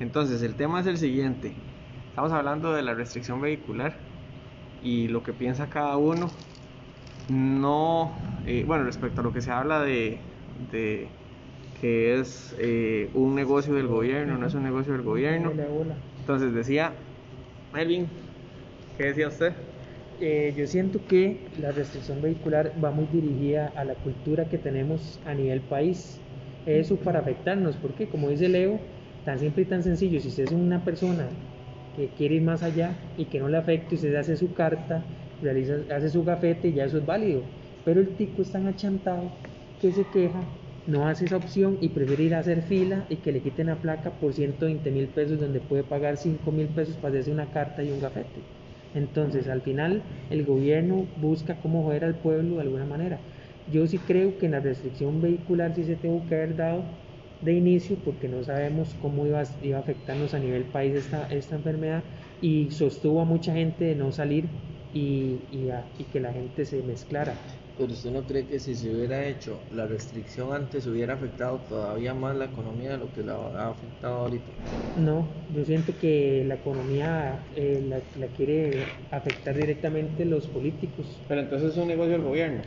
Entonces, el tema es el siguiente. Estamos hablando de la restricción vehicular y lo que piensa cada uno. No, eh, bueno, respecto a lo que se habla de, de que es eh, un negocio del gobierno, no es un negocio del gobierno. Entonces decía, Melvin, ¿qué decía usted? Eh, yo siento que la restricción vehicular va muy dirigida a la cultura que tenemos a nivel país. Eso para afectarnos, porque como dice Leo, tan simple y tan sencillo, si usted es una persona que quiere ir más allá y que no le afecte, usted hace su carta, realiza, hace su gafete y ya eso es válido. Pero el tico es tan achantado que se queja, no hace esa opción y prefiere ir a hacer fila y que le quiten la placa por 120 mil pesos donde puede pagar 5 mil pesos para hacerse una carta y un gafete. Entonces, al final, el gobierno busca cómo joder al pueblo de alguna manera. Yo sí creo que en la restricción vehicular sí se tuvo que haber dado de inicio porque no sabemos cómo iba, iba a afectarnos a nivel país esta, esta enfermedad y sostuvo a mucha gente de no salir y, y, y que la gente se mezclara. Pero usted no cree que si se hubiera hecho la restricción antes hubiera afectado todavía más la economía de lo que la ha afectado ahorita? No, yo siento que la economía eh, la, la, quiere afectar directamente los políticos. Pero entonces es un negocio del gobierno.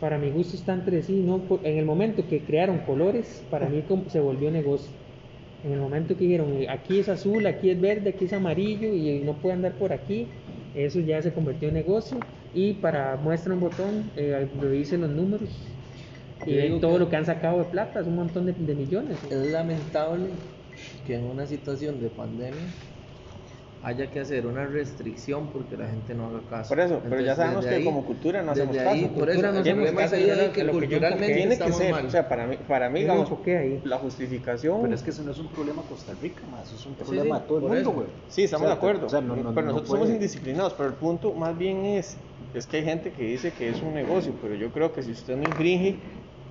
Para mi gusto está entre sí, ¿no? En el momento que crearon colores, para mí se volvió negocio. En el momento que dijeron, aquí es azul, aquí es verde, aquí es amarillo y no puede andar por aquí, eso ya se convirtió en negocio y para muestra un botón eh, revise los números y ven todo lo que han sacado de plata, es un montón de, de, millones. Es lamentable que en una situación de pandemia haya que hacer una restricción porque la gente no haga caso. Por eso, pero ya sabemos que ahí, como cultura no hacemos ahí, caso. Por eso no hacemos caso de que, culturalmente tiene que ser, mal. o sea, para mí, para mí digamos, la justificación... Pero es que eso no es un problema Costa Rica, más, eso es un problema sí, de todo el mundo, güey. Sí, estamos o sea, de acuerdo, o sea, no, no, pero nosotros somos indisciplinados, pero el punto más bien es, es que hay gente que dice que es un negocio, pero yo creo que si usted no infringe,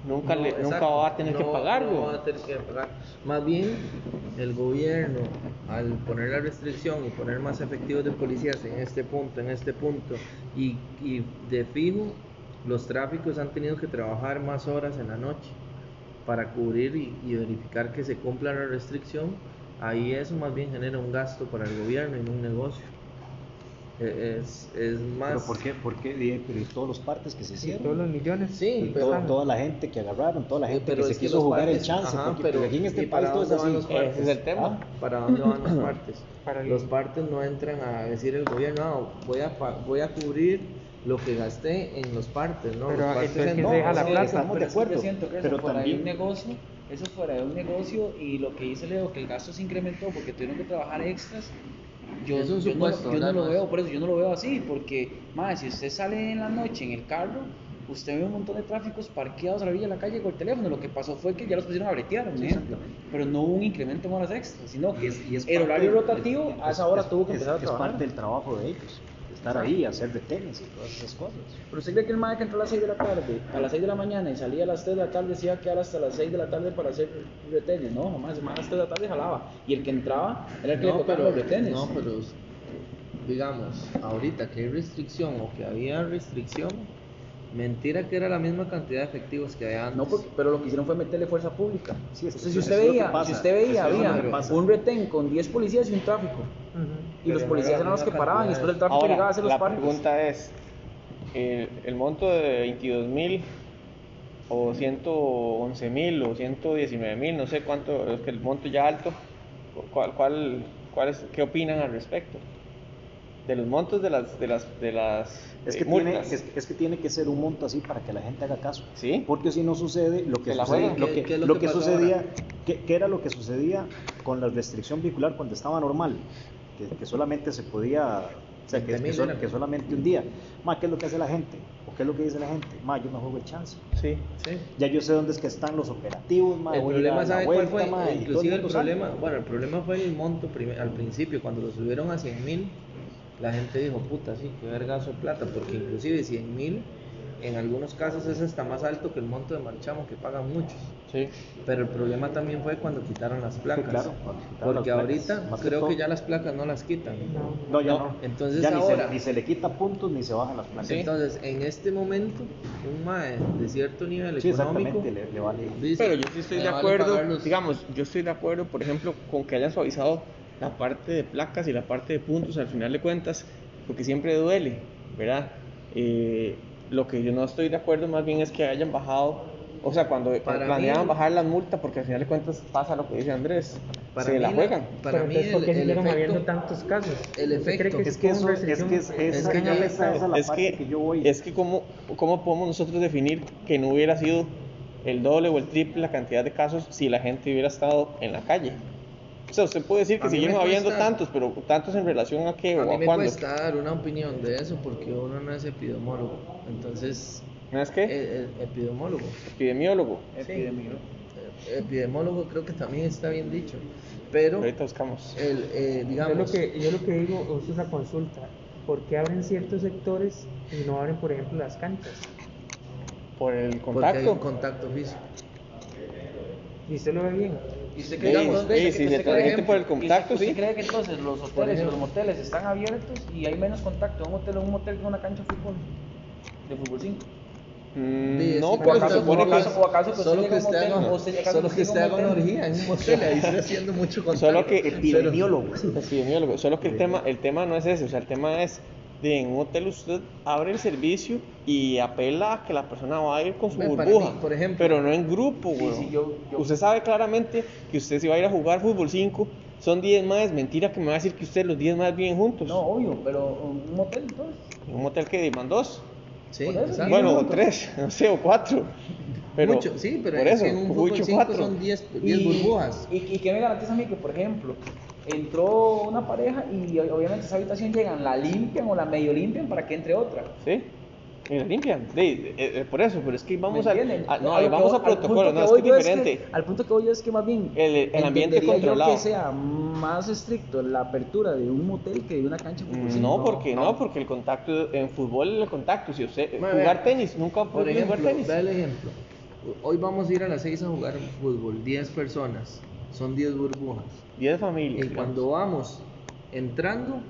nunca, No, le, exacto, nunca va a tener que pagarlo. no va a tener que pagar. Más bien, el gobierno, al poner la restricción y poner más efectivos de policías en este punto, en este punto, y, y de fijo, los tráficos han tenido que trabajar más horas en la noche para cubrir y, y verificar que se cumpla la restricción, ahí eso más bien genera un gasto para el gobierno y no un negocio. Eh, Es, es más... Pero ¿por qué? ¿Por qué? Di- Pero y todos los partes que se Sí, hicieron. todos los millones. Sí, Y pero- todo- toda la gente que agarraron, toda la gente pero que se que quiso jugar el chance, ajá, porque, pero porque aquí en ¿y este para país todo es dónde van así. los partes? Ese es el tema. Ah, ¿Para dónde van los partes? Para el- Los partes no entran a decir el gobierno, "No, voy a, pa- voy a cubrir lo que gasté en los partes, ¿no? Pero los partes entonces, ¿quién no, se deja la plata? estamos de acuerdo, siento que pero fuera de un negocio, eso fuera de un negocio y lo que dice Leo, que el gasto se incrementó porque tuvieron que trabajar extras. Yo, Es un yo supuesto, no, yo no lo veo, por eso yo no lo veo así, porque, más si usted sale en la noche en el carro, usted ve un montón de tráficos parqueados a la orilla de la calle con el teléfono. Lo que pasó fue que ya los pusieron a bretear. Pero no hubo un incremento en horas extras, sino que Y es- y es el horario rotativo es- a esa hora tuvo que es- empezar a Es parte del trabajo de ellos, estar ahí, hacer retenes y todas esas cosas. Pero usted cree que el madre que entró a las 6 de la tarde, a las 6 de la mañana y salía a las 3 de la tarde, se iba a quedar hasta las 6 de la tarde para hacer retenes. No, jamás, el madre a las 3 de la tarde jalaba. Y el que entraba era el que le No, tocaba pero, los retenes. no, pero digamos, ahorita que hay restricción o que había restricción, mentira que era la misma cantidad de efectivos que había antes. No, porque- pero lo que hicieron fue meterle fuerza pública. Sí, es que Entonces, si usted veía, si usted veía, había un retén con 10 policías y un tráfico. Ujú. Y los policías eran los la que paraban y después el tráfico Ahora, llegaba a hacer los la parques. pregunta es, el, el monto de 22 mil o 111 mil o 119 mil, no sé cuánto, es que el monto ya alto, ¿cuál, cuál, cuál es, ¿qué opinan al respecto? De los montos de las, de las, de las Es eh, que, tiene, multas. es, es que tiene que ser un monto así para que la gente haga caso. ¿Sí? Porque si no sucede lo que la sucede, lo ¿Qué- que, qué es lo lo que que sucedía, qué era lo que sucedía con la restricción vehicular cuando estaba normal? Que, que solamente se podía, o sea, que, 20.000 que, sol- que solamente un día. Ma, ¿qué es lo que hace la gente? ¿O qué es lo que dice la gente? Ma, yo me juego el chance. Sí. Sí. Ya yo sé dónde es que están los operativos, ma, El problema, ¿sabe la cuál vuelta, fue? ma, Inclusive el problema, bueno, el problema fue el monto al principio, cuando lo subieron a 100 mil, la gente dijo, puta, sí, qué vergazo de plata, porque inclusive 100 mil en algunos casos es hasta más alto que el monto de marchamo que pagan muchos. Sí. Pero el problema también fue cuando quitaron las placas. claro, cuando quitaron Porque las ahorita placas, más que creo que ya las placas no las quitan. No, ya No, no. entonces ya ni, ahora- se, ni se le quita puntos ni se bajan las placas. Entonces, en este momento, un mae de cierto nivel Sí, económico le, le vale. dice, Pero yo sí estoy "Me de acuerdo, pagar los-". digamos, yo estoy de acuerdo, por ejemplo, con que hayan suavizado la parte de placas y la parte de puntos al final de cuentas, porque siempre duele, ¿verdad? Eh, lo que yo no estoy de acuerdo más bien es que hayan bajado, o sea, cuando Para planeaban mí- bajar las multas, porque al final de cuentas pasa lo que dice Andrés, Para se mí la la- juegan. Para Pero mí entonces, ¿por el, qué siguieron habiendo efecto, tantos casos? el ¿Usted cree efecto- que Es que eso, es restricción- que es, esa, es que ya esa- le- esa es la es parte que, que, yo voy. es que cómo, cómo podemos nosotros definir que no hubiera sido el doble o el triple la cantidad de casos si la gente hubiera estado en la calle. O sea, usted puede decir que A siguieron habiendo cuesta- tantos, pero tantos en relación a qué a o mí a me cuándo. cuesta dar una opinión de eso porque uno no es epidemiólogo. Entonces, ¿No es qué? eh, eh, epidemiólogo. Epidemiólogo. Epidemiólogo. Eh, Epidemiólogo creo que también está bien dicho. Pero, Ahorita buscamos. el, eh, Yo digamos, lo, que, yo lo que digo es una consulta. ¿Por qué abren ciertos sectores y no abren, por ejemplo, las canchas? Por el porque hay un contacto. contacto físico. ¿Y usted lo ve bien? ¿Y usted cree, sí, usted- sí, usted si se cree- transmite por el y contacto, usted sí. cree que entonces los hoteles y los moteles están abiertos y hay menos contacto en un hotel, en un motel que en una cancha de fútbol? De fútbol 5. Mm, Sí, no, pero se supone que solo que usted haga, solo que usted haga una orgía en un motel, ahí está haciendo mucho contacto. Solo que Epidemiólogo. epidemiólogo. Solo que el tema, el tema no es ese, o sea, el tema es de en un hotel usted abre el servicio y apela a que la persona va a ir con su burbuja, mí, por ejemplo. pero no en grupo, güey. sí, yo- yo- Usted sabe claramente que usted si va a ir a jugar fútbol 5, son 10 más, mentira que me va a decir que usted los 10 más viven juntos. No, obvio, pero un motel entonces. En un hotel que diman dos, Sí, bueno, o tres, no sé, o cuatro. Pero, Mucho, sí, pero por eso, en un fútbol mucho 5 cuatro. son 10 10 Y- burbujas. Y, y que me garantiza a mí que, por ejemplo, entró una pareja y obviamente esa habitación llegan, la limpian o la medio limpian para que entre otra. ¿Sí? Y la limpian. De- de- eh, por eso, pero es que vamos ¿Me a, no, A que vamos voy- a al protocolo, no, es que es diferente. al punto que voy es que más bien El- el ambiente entendería yo controlado. que sea más estricto la apertura de un motel que de una cancha de fútbol. Mm, Sí, No, porque no, porque el contacto en fútbol el contacto, si usted Madre, jugar tenis, nunca Por ejemplo, jugar tenis. da el ejemplo. Hoy vamos a ir a las 6 a jugar fútbol, 10 personas, son 10 burbujas. 10 familias. Y cuando vamos entrando,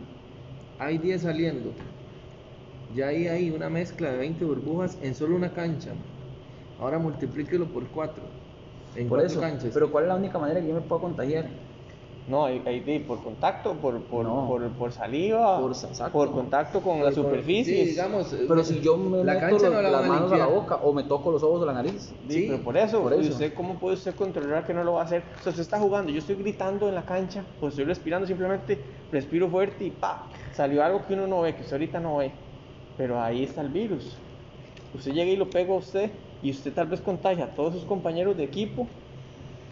hay 10 saliendo. Ya ahí hay una mezcla de 20 burbujas en solo una cancha. Ahora multiplíquelo por 4. En por cuatro eso. canchas. Pero ¿cuál es la única manera que yo me puedo contagiar? No, hay, por contacto, por, por, No. por, por saliva, Por- exacto. por contacto con Por- las por- superficies. sí, digamos, eh, Pero si yo me la meto no la las manos a la boca o me toco los ojos o la nariz. Sí, Sí, pero por eso, por ¿y eso. usted cómo puede usted controlar que no lo va a hacer? O sea, usted está jugando, yo estoy gritando en la cancha, o estoy respirando, simplemente respiro fuerte y pa, salió algo que uno no ve, que usted ahorita no ve. Pero ahí está el virus. Usted llega y lo pega a usted, y usted tal vez contagia a todos sus compañeros de equipo,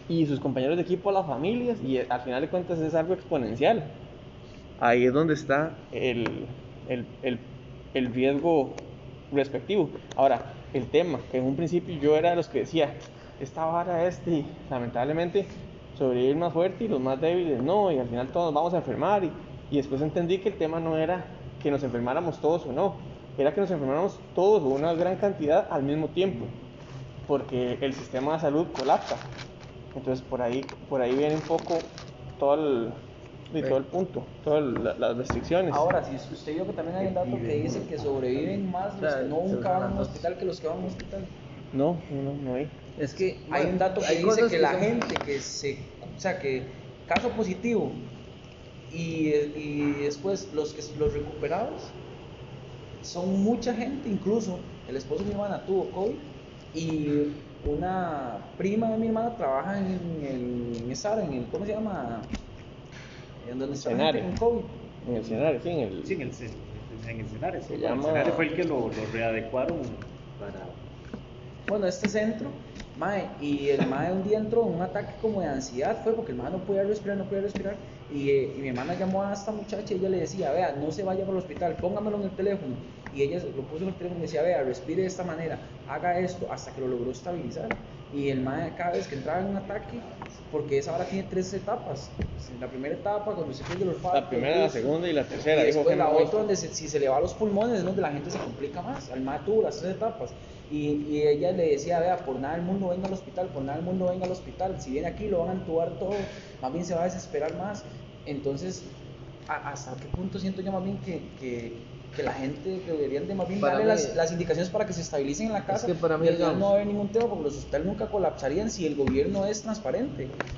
y sus compañeros de equipo a las familias, y al final de cuentas es algo exponencial. Ahí es donde está el, el, el, el riesgo respectivo. Ahora, el tema, que en un principio yo era de los que decía, esta vara es de, lamentablemente, sobrevivir más fuerte y los más débiles no, y al final todos nos vamos a enfermar. Y, y después entendí que el tema no era que nos enfermáramos todos o no, era que nos enfermáramos todos o una gran cantidad al mismo tiempo, porque el sistema de salud colapsa. Entonces por ahí, por ahí viene un poco todo el, de todo el punto, todas la- las restricciones. Ahora, si usted vio que también hay un dato que dice que sobreviven más los que nunca van a un hospital que los que van a un hospital. No, no, no hay. Es que Hay un dato que hay dice que la son- gente que se, o sea, que caso positivo y, y después los que los recuperados son mucha gente, incluso el esposo de mi hermana tuvo COVID y una prima de mi hermana trabaja en el en en el ¿cómo se llama? En donde está con COVID. En el escenario, sí, en el... Sí, en el, en el Cenares. Se El fue el que lo, lo readecuaron para... Bueno, este centro, mae, y el mae un día entró en un ataque como de ansiedad, fue porque el mae no podía respirar, no podía respirar, y, eh, y mi hermana llamó a esta muchacha y ella le decía, vea, no se vaya para el hospital, póngamelo en el teléfono, y ella lo puso en el teléfono y decía, vea, respire de esta manera, haga esto, hasta que lo logró estabilizar. Y el mae cada vez que entraba en un ataque, porque esa hora tiene tres etapas. La primera etapa, cuando se pierde el olfato. La primera, la el segunda y la tercera. y después la otra, donde se- si se le va a los pulmones, es donde la gente se complica más. Al mae tuvo las tres etapas. Y, y ella le decía, vea, por nada del mundo venga al hospital, por nada del mundo venga al hospital. Si viene aquí lo van a entubar todo, más bien se va a desesperar más. Entonces, ¿hasta qué punto siento yo más bien que, que, que la gente deberían de más bien darle mí- las, las indicaciones para que se estabilicen en la casa? que para mí, y digamos- no va a haber ningún tema porque los hospitales nunca colapsarían si el gobierno es transparente.